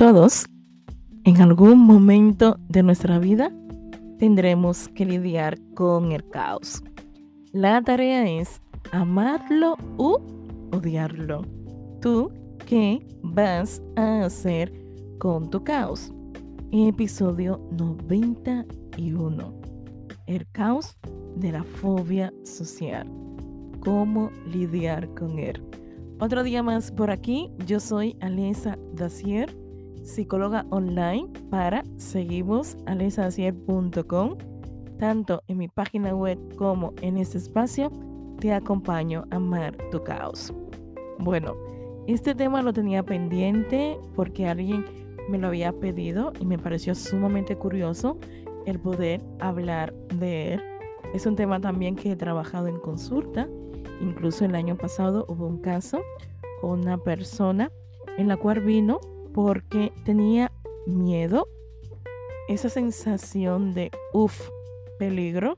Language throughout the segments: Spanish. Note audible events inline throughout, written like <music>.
Todos, en algún momento de nuestra vida, tendremos que lidiar con el caos. La tarea es amarlo u odiarlo. ¿Tú qué vas a hacer con tu caos? Episodio 91. El caos de la fobia social. ¿Cómo lidiar con él? Otro día más por aquí. Yo soy Alesa Dacier psicóloga online para seguimos alesacier.com. Tanto en mi página web como en este espacio, te acompaño a amar tu caos. Bueno, este tema lo tenía pendiente porque alguien me lo había pedido y me pareció sumamente curioso el poder hablar de él. Es un tema también que he trabajado en consulta. Incluso el año pasado hubo un caso con una persona en la cual vino porque tenía miedo, esa sensación de, uff, peligro,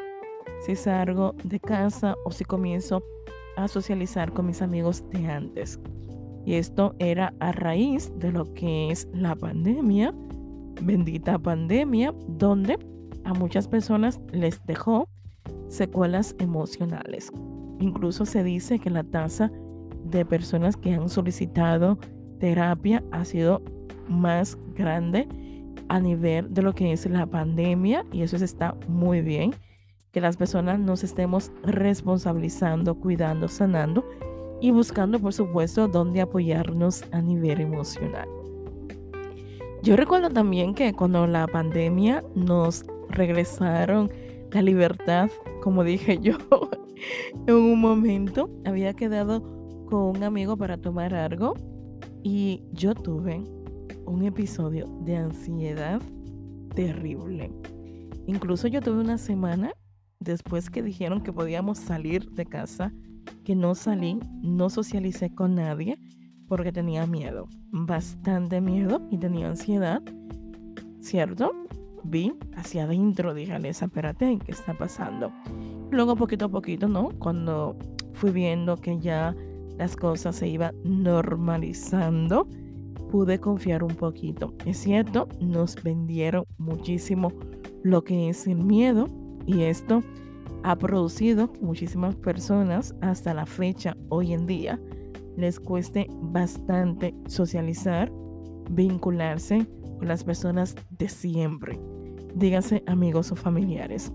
si salgo de casa o si comienzo a socializar con mis amigos de antes. Y esto era a raíz de lo que es la pandemia, bendita pandemia, donde a muchas personas les dejó secuelas emocionales. Incluso se dice que la tasa de personas que han solicitado terapia ha sido más grande a nivel de lo que es la pandemia y eso está muy bien, que las personas nos estemos responsabilizando, cuidando, sanando y buscando, por supuesto, dónde apoyarnos a nivel emocional. Yo recuerdo también que cuando la pandemia nos regresaron la libertad, como dije yo, <laughs> en un momento había quedado con un amigo para tomar algo y yo tuve un episodio de ansiedad terrible. Incluso yo tuve una semana después que dijeron que podíamos salir de casa, que no salí, no socialicé con nadie porque tenía miedo, bastante miedo y tenía ansiedad, ¿cierto? Vi hacia adentro, dije, Alesa, espérate, ¿qué está pasando? Luego poquito a poquito, ¿no? Cuando fui viendo que ya las cosas se iban normalizando, pude confiar un poquito. Es cierto, nos vendieron muchísimo lo que es el miedo y esto ha producido que muchísimas personas hasta la fecha, hoy en día, les cueste bastante socializar, vincularse con las personas de siempre, dígase amigos o familiares.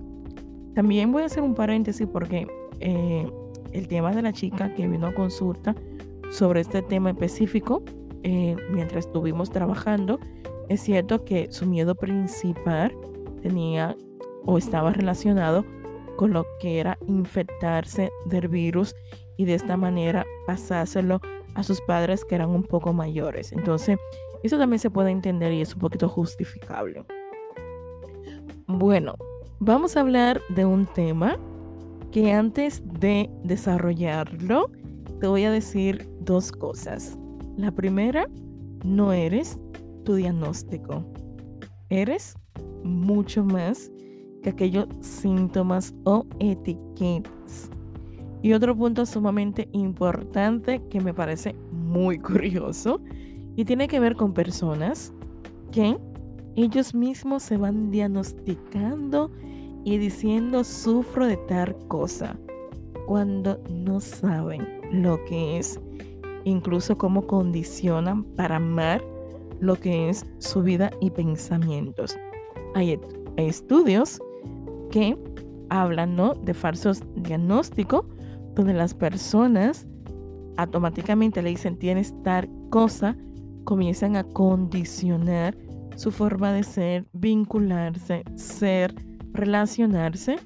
También voy a hacer un paréntesis porque eh, el tema de la chica que vino a consulta sobre este tema específico eh, mientras estuvimos trabajando, es cierto que su miedo principal tenía o estaba relacionado con lo que era infectarse del virus y de esta manera pasárselo a sus padres que eran un poco mayores. Entonces, eso también se puede entender y es un poquito justificable. Bueno, vamos a hablar de un tema que antes de desarrollarlo, te voy a decir dos cosas. La primera, no eres tu diagnóstico. Eres mucho más que aquellos síntomas o etiquetas. Y otro punto sumamente importante que me parece muy <laughs> curioso y tiene que ver con personas que ellos mismos se van diagnosticando y diciendo sufro de tal cosa cuando no saben lo que es, incluso cómo condicionan para amar lo que es su vida y pensamientos. Hay, estudios que hablan ¿no? de falsos diagnósticos donde las personas automáticamente le dicen tienes tal cosa, comienzan a condicionar su forma de ser, vincularse, ser, relacionarse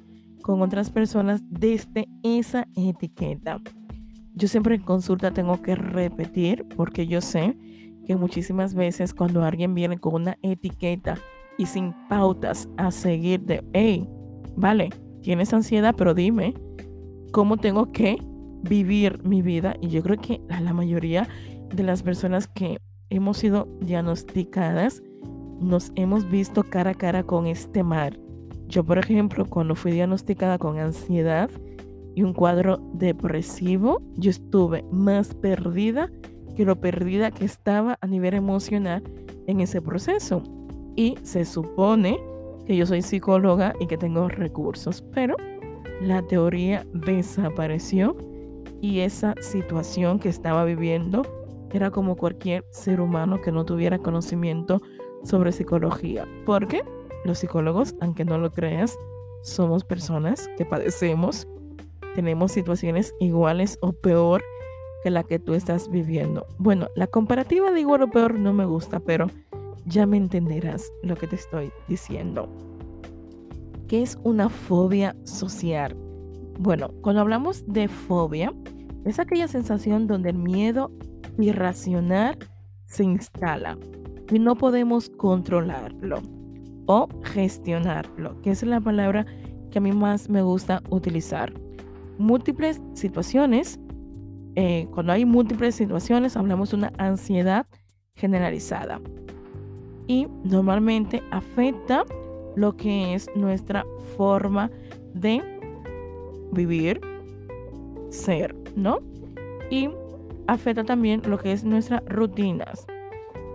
con otras personas desde esa etiqueta. Yo siempre en consulta tengo que repetir porque yo sé que muchísimas veces cuando alguien viene con una etiqueta y sin pautas a seguir de, hey, vale, tienes ansiedad, pero dime cómo tengo que vivir mi vida. Y yo creo que la mayoría de las personas que hemos sido diagnosticadas nos hemos visto cara a cara con este mar yo, por ejemplo, cuando fui diagnosticada con ansiedad y un cuadro depresivo, yo estuve más perdida que lo perdida que estaba a nivel emocional en ese proceso. Y se supone que yo soy psicóloga y que tengo recursos, pero la teoría desapareció y esa situación que estaba viviendo era como cualquier ser humano que no tuviera conocimiento sobre psicología. Porque los psicólogos, aunque no lo creas, somos personas que padecemos, tenemos situaciones iguales o peor que la que tú estás viviendo. Bueno, la comparativa de igual o peor no me gusta, pero ya me entenderás lo que te estoy diciendo. ¿Qué es una fobia social? Bueno, cuando hablamos de fobia, es aquella sensación donde el miedo irracional se instala y no podemos controlarlo o gestionarlo, que es la palabra que a mí más me gusta utilizar. Múltiples situaciones, eh, cuando hay múltiples situaciones hablamos de una ansiedad generalizada y normalmente afecta lo que es nuestra forma de vivir, ser, ¿no? Y afecta también lo que es nuestras rutinas.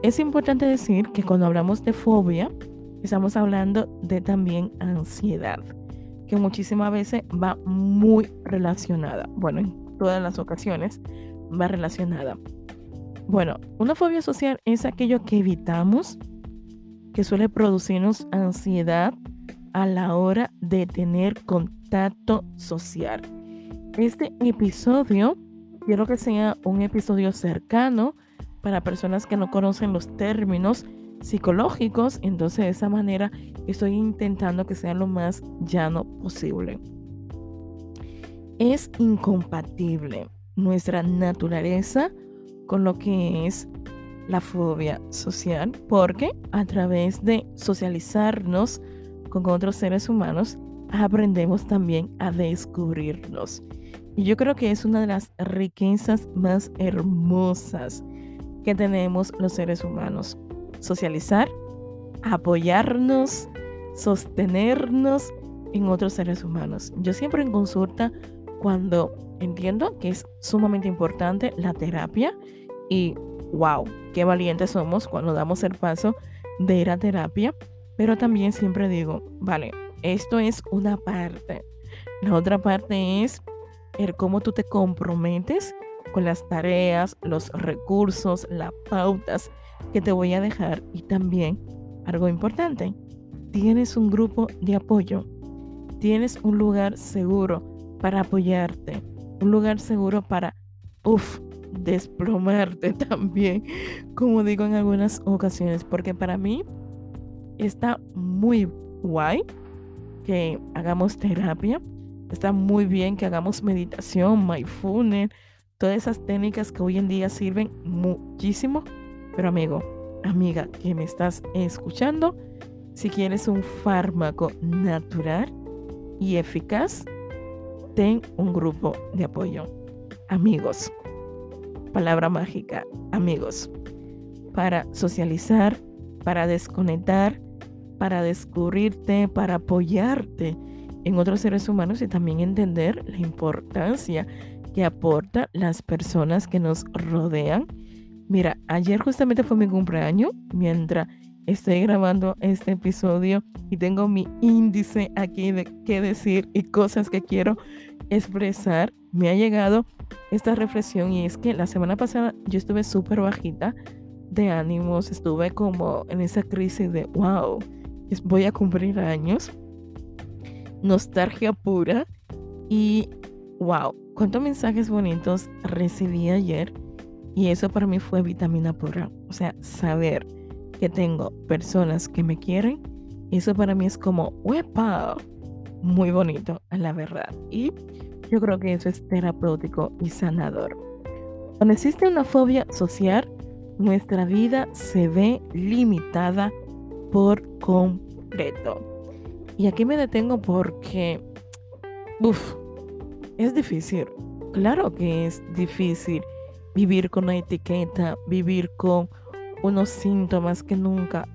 Es importante decir que cuando hablamos de fobia, estamos hablando de también ansiedad, que muchísimas veces va muy relacionada. Bueno, en todas las ocasiones va relacionada. Bueno, una fobia social es aquello que evitamos, que suele producirnos ansiedad a la hora de tener contacto social. Este episodio quiero que sea un episodio cercano para personas que no conocen los términos psicológicos, entonces de esa manera estoy intentando que sea lo más llano posible. Es incompatible nuestra naturaleza con lo que es la fobia social, porque a través de socializarnos con otros seres humanos, aprendemos también a descubrirnos. Y yo creo que es una de las riquezas más hermosas que tenemos los seres humanos socializar, apoyarnos, sostenernos en otros seres humanos. Yo siempre en consulta, cuando entiendo que es sumamente importante la terapia y wow, qué valientes somos cuando damos el paso de ir a terapia, pero también siempre digo, vale, esto es una parte. La otra parte es el cómo tú te comprometes con las tareas, los recursos, las pautas que te voy a dejar y también algo importante, tienes un grupo de apoyo, tienes un lugar seguro para apoyarte, un lugar seguro para, uff, desplomarte <laughs> también, como digo en algunas ocasiones, porque para mí está muy guay que hagamos terapia, está muy bien que hagamos meditación, mindfulness, todas esas técnicas que hoy en día sirven muchísimo pero amigo, amiga que me estás escuchando, si quieres un fármaco natural y eficaz, ten un grupo de apoyo. Amigos, palabra mágica, amigos, para socializar, para desconectar, para descubrirte, para apoyarte en otros seres humanos y también entender la importancia que aporta las personas que nos rodean Mira, ayer justamente fue mi cumpleaños, mientras estoy grabando este episodio y tengo mi índice aquí de qué decir y cosas que quiero expresar. Me ha llegado esta reflexión y es que la semana pasada yo estuve súper bajita de ánimos, estuve como en esa crisis de, wow, voy a cumplir años, nostalgia pura y, wow, cuántos mensajes bonitos recibí ayer y eso para mí fue vitamina pura. O sea, saber que tengo personas que me quieren, eso para mí es como, ¡wepa! Muy bonito, la verdad. Y yo creo que eso es terapéutico y sanador. Cuando existe una fobia social, nuestra vida se ve limitada por completo. Y aquí me detengo porque, uff, es difícil. Claro que es difícil vivir con una etiqueta, vivir con unos síntomas que nunca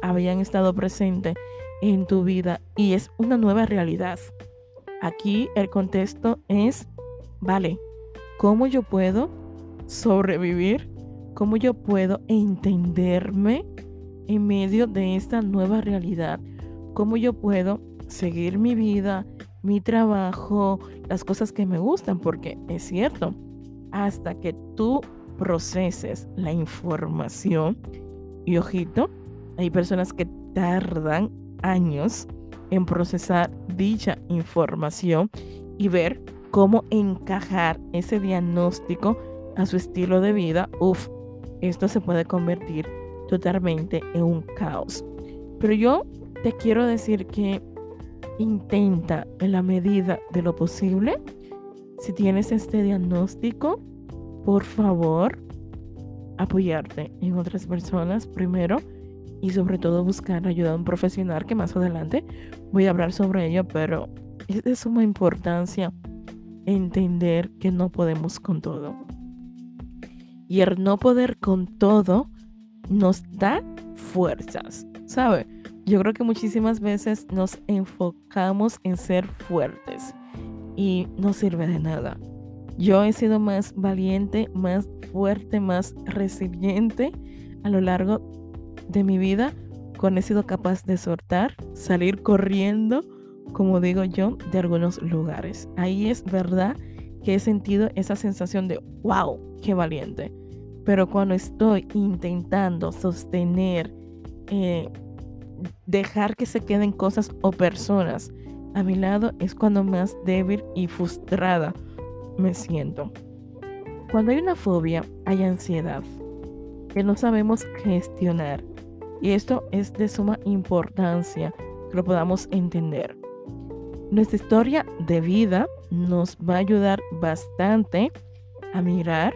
habían estado presentes en tu vida y es una nueva realidad. Aquí el contexto es, vale, ¿cómo yo puedo sobrevivir? ¿Cómo yo puedo entenderme en medio de esta nueva realidad, cómo yo puedo seguir mi vida, mi trabajo, las cosas que me gustan, porque es cierto, hasta que tú proceses la información, y ojito, hay personas que tardan años en procesar dicha información y ver cómo encajar ese diagnóstico a su estilo de vida. Uf, esto se puede convertir totalmente en un caos. Pero yo te quiero decir que intenta en la medida de lo posible, si tienes este diagnóstico, por favor, apoyarte en otras personas primero y sobre todo buscar ayuda de un profesional que más adelante voy a hablar sobre ello, pero es de suma importancia entender que no podemos con todo. Y el no poder con todo nos da fuerzas, ¿sabe? Yo creo que muchísimas veces nos enfocamos en ser fuertes y no sirve de nada. Yo he sido más valiente, más fuerte, más resiliente a lo largo de mi vida cuando he sido capaz de soltar, salir corriendo, como digo yo, de algunos lugares. Ahí es verdad que he sentido esa sensación de, wow, qué valiente. Pero cuando estoy intentando sostener, eh, dejar que se queden cosas o personas a mi lado, es cuando más débil y frustrada me siento. Cuando hay una fobia, hay ansiedad que no sabemos gestionar. Y esto es de suma importancia que lo podamos entender. Nuestra historia de vida nos va a ayudar bastante a mirar,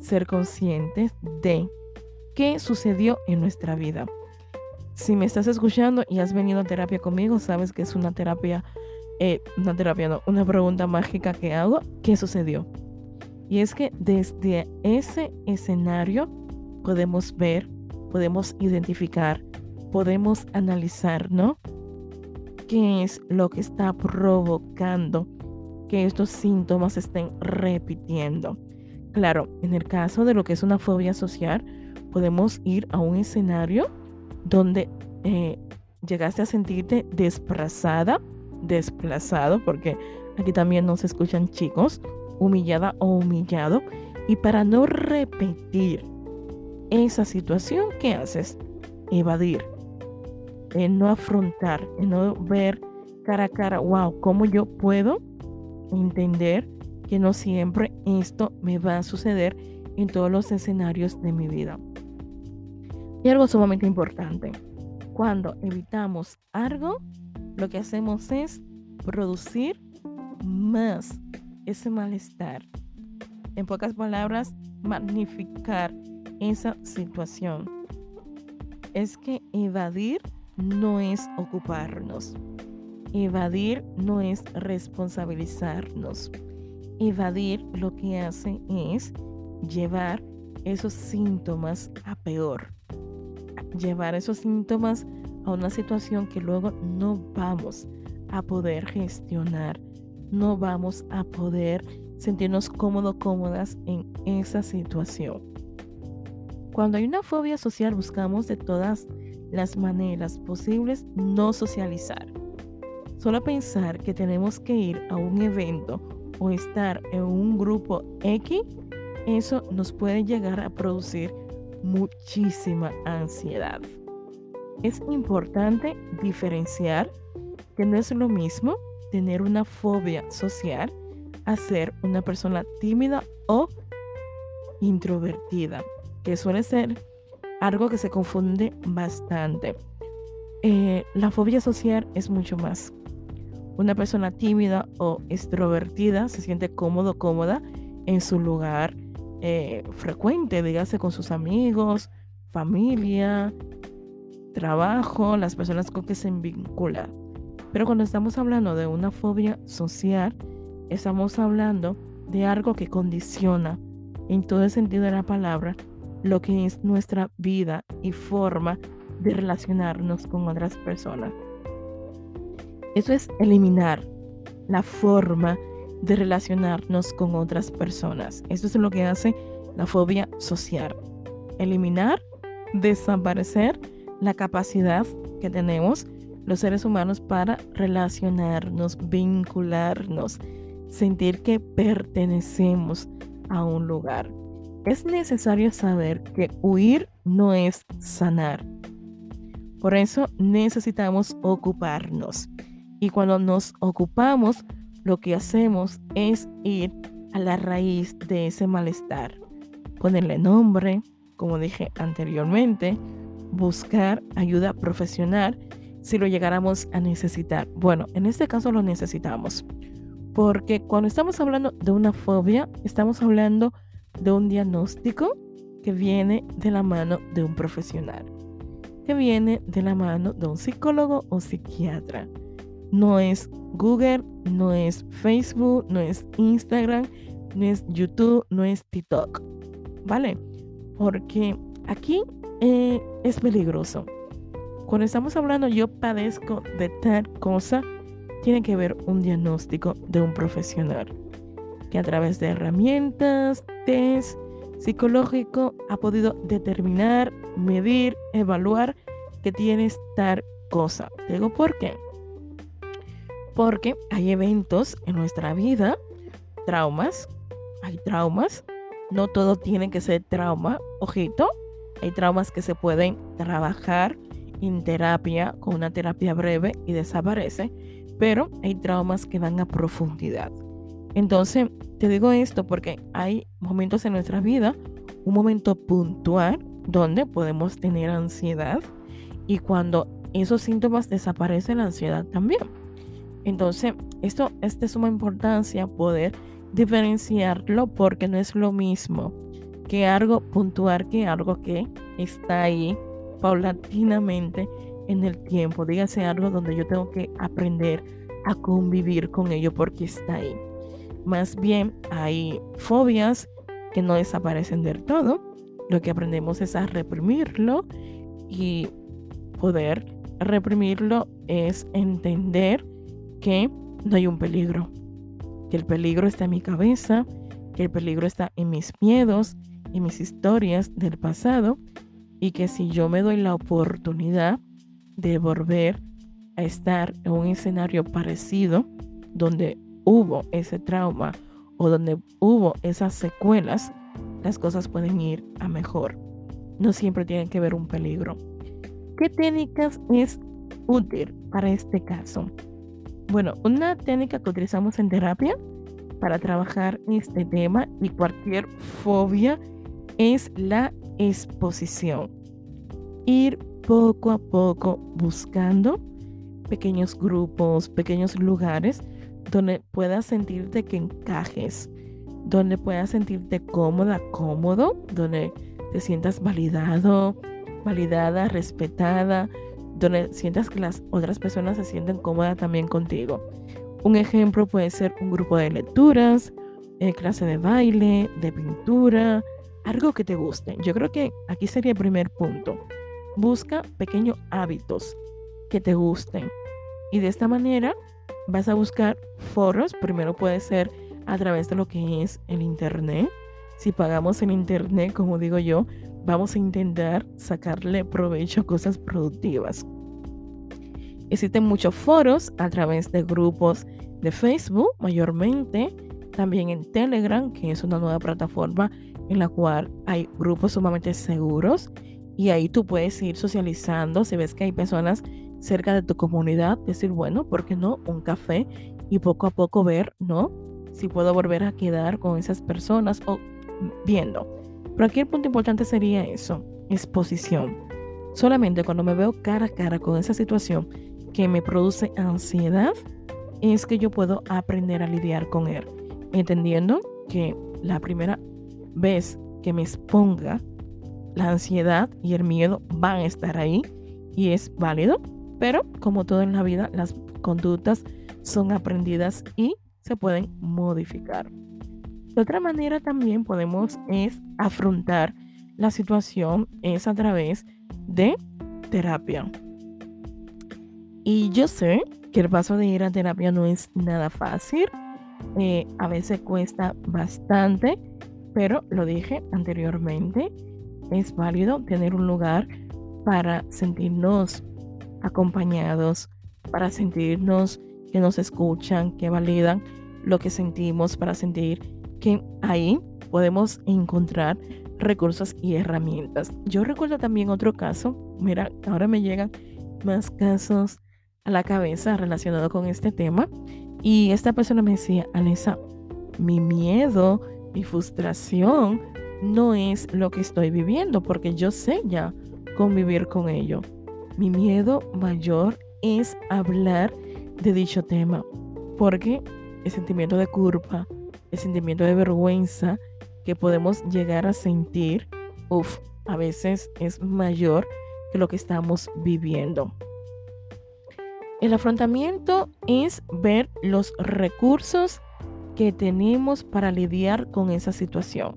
ser conscientes de qué sucedió en nuestra vida. Si me estás escuchando y has venido a terapia conmigo, sabes que es una terapia eh, una terapia, no, una pregunta mágica que hago, ¿qué sucedió? Y es que desde ese escenario podemos ver, podemos identificar, podemos analizar, ¿no? ¿Qué es lo que está provocando que estos síntomas estén repitiendo? Claro, en el caso de lo que es una fobia social, podemos ir a un escenario donde eh, llegaste a sentirte desplazada, desplazado, porque aquí también nos escuchan chicos, humillada o humillado. Y para no repetir esa situación, ¿qué haces? Evadir, no afrontar, no ver cara a cara, wow, ¿cómo yo puedo entender que no siempre esto me va a suceder en todos los escenarios de mi vida? Y algo sumamente importante, cuando evitamos algo, lo que hacemos es producir más ese malestar. En pocas palabras, magnificar esa situación. Es que evadir no es ocuparnos. Evadir no es responsabilizarnos. Evadir lo que hace es llevar esos síntomas a peor. Llevar esos síntomas a una situación que luego no vamos a poder gestionar. No vamos a poder sentirnos cómodos, cómodas en esa situación. Cuando hay una fobia social buscamos de todas las maneras posibles no socializar. Solo pensar que tenemos que ir a un evento o estar en un grupo X, eso nos puede llegar a producir muchísima ansiedad. Es importante diferenciar que no es lo mismo tener una fobia social a ser una persona tímida o introvertida, que suele ser algo que se confunde bastante. Eh, la fobia social es mucho más. Una persona tímida o extrovertida se siente cómodo, cómoda en su lugar eh, frecuente, dígase con sus amigos, familia, trabajo, las personas con que se vincula. Pero cuando estamos hablando de una fobia social, estamos hablando de algo que condiciona en todo el sentido de la palabra lo que es nuestra vida y forma de relacionarnos con otras personas. Eso es eliminar la forma de relacionarnos con otras personas. Eso es lo que hace la fobia social. Eliminar, desaparecer la capacidad que tenemos los seres humanos para relacionarnos, vincularnos, sentir que pertenecemos a un lugar. Es necesario saber que huir no es sanar. Por eso necesitamos ocuparnos. Y cuando nos ocupamos, lo que hacemos es ir a la raíz de ese malestar. Ponerle nombre, como dije anteriormente, buscar ayuda profesional si lo llegáramos a necesitar. Bueno, en este caso lo necesitamos. Porque cuando estamos hablando de una fobia, estamos hablando de un diagnóstico que viene de la mano de un profesional, que viene de la mano de un psicólogo o psiquiatra. No es Google, no es Facebook, no es Instagram, no es YouTube, no es TikTok. ¿Vale? Porque aquí eh, es peligroso. Cuando estamos hablando yo padezco de tal cosa, tiene que haber un diagnóstico de un profesional que a través de herramientas, test psicológico ha podido determinar, medir, evaluar que tienes tal cosa. Digo, ¿por qué? Porque hay eventos en nuestra vida, traumas, hay traumas, no todo tiene que ser trauma, ojito, hay traumas que se pueden trabajar en terapia con una terapia breve y desaparece, pero hay traumas que van a profundidad. Entonces, te digo esto porque hay momentos en nuestra vida, un momento puntual donde podemos tener ansiedad y cuando esos síntomas desaparecen, la ansiedad también. Entonces, esto es de suma importancia poder diferenciarlo porque no es lo mismo que algo puntual que algo que está ahí paulatinamente en el tiempo. Dígase algo donde yo tengo que aprender a convivir con ello porque está ahí. Más bien hay fobias que no desaparecen del todo. Lo que aprendemos es a reprimirlo y poder reprimirlo es entender que no hay un peligro, que el peligro está en mi cabeza, que el peligro está en mis miedos, en mis historias del pasado y que si yo me doy la oportunidad de volver a estar en un escenario parecido donde hubo ese trauma o donde hubo esas secuelas, las cosas pueden ir a mejor. No siempre tienen que ver un peligro. ¿Qué técnicas es útil para este caso? Bueno, una técnica que utilizamos en terapia para trabajar este tema y cualquier fobia es la exposición. Ir poco a poco buscando pequeños grupos, pequeños lugares donde puedas sentirte que encajes, donde puedas sentirte cómoda, cómodo, donde te sientas validado, validada, respetada, donde sientas que las otras personas se sienten cómodas también contigo. Un ejemplo puede ser un grupo de lecturas, eh, clase de baile, de pintura, algo que te guste. Yo creo que aquí sería el primer punto. Busca pequeños hábitos que te gusten. Y de esta manera vas a buscar foros. Primero puede ser a través de lo que es el Internet. Si pagamos el Internet, como digo yo, vamos a intentar sacarle provecho a cosas productivas. Existen muchos foros a través de grupos de Facebook, mayormente, también en Telegram, que es una nueva plataforma en la cual hay grupos sumamente seguros y ahí tú puedes ir socializando. Si ves que hay personas cerca de tu comunidad, decir, bueno, ¿por qué no? Un café y poco a poco ver, ¿no? Si puedo volver a quedar con esas personas o viendo. Pero aquí el punto importante sería eso, exposición. Solamente cuando me veo cara a cara con esa situación que me produce ansiedad, es que yo puedo aprender a lidiar con él, entendiendo que la primera vez que me exponga, la ansiedad y el miedo van a estar ahí y es válido, pero como todo en la vida, las conductas son aprendidas y se pueden modificar. De otra manera también podemos es afrontar la situación es a través de terapia. Y yo sé que el paso de ir a terapia no es nada fácil. Eh, a veces cuesta bastante pero lo dije anteriormente, es válido tener un lugar para sentirnos acompañados, para sentirnos que nos escuchan, que validan lo que sentimos, para sentir que ahí podemos encontrar recursos y herramientas. Yo recuerdo también otro caso, mira, ahora me llegan más casos a la cabeza relacionados con este tema y esta persona me decía, Alesa, mi miedo, mi frustración no es lo que estoy viviendo porque yo sé ya convivir con ello. Mi miedo mayor es hablar de dicho tema porque el sentimiento de culpa, el sentimiento de vergüenza que podemos llegar a sentir, uff, a veces es mayor que lo que estamos viviendo. El afrontamiento es ver los recursos que tenemos para lidiar con esa situación.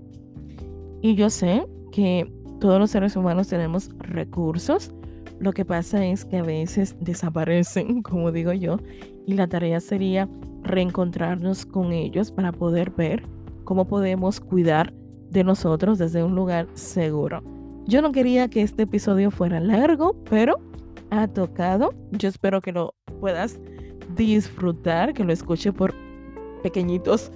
Y yo sé que todos los seres humanos tenemos recursos. Lo que pasa es que a veces desaparecen, <laughs> como digo yo, y la tarea sería reencontrarnos con ellos para poder ver cómo podemos cuidar de nosotros desde un lugar seguro. Yo no quería que este episodio fuera largo, pero ha tocado. Yo espero que lo puedas disfrutar, que lo escuche por pequeñitos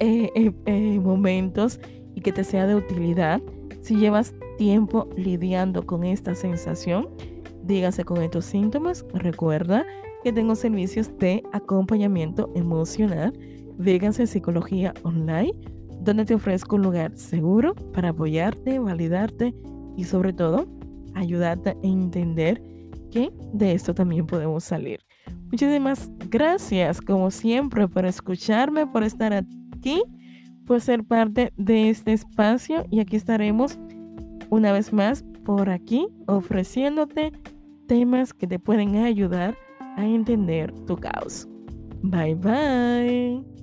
eh, eh, eh, momentos y que te sea de utilidad. Si llevas tiempo lidiando con esta sensación, dígase con estos síntomas, recuerda que tengo servicios de acompañamiento emocional, dígase psicología online, donde te ofrezco un lugar seguro para apoyarte, validarte y sobre todo ayudarte a entender que de esto también podemos salir. Muchísimas gracias, como siempre, por escucharme, por estar aquí, por ser parte de este espacio y aquí estaremos una vez más por aquí ofreciéndote temas que te pueden ayudar a entender tu caos. Bye bye.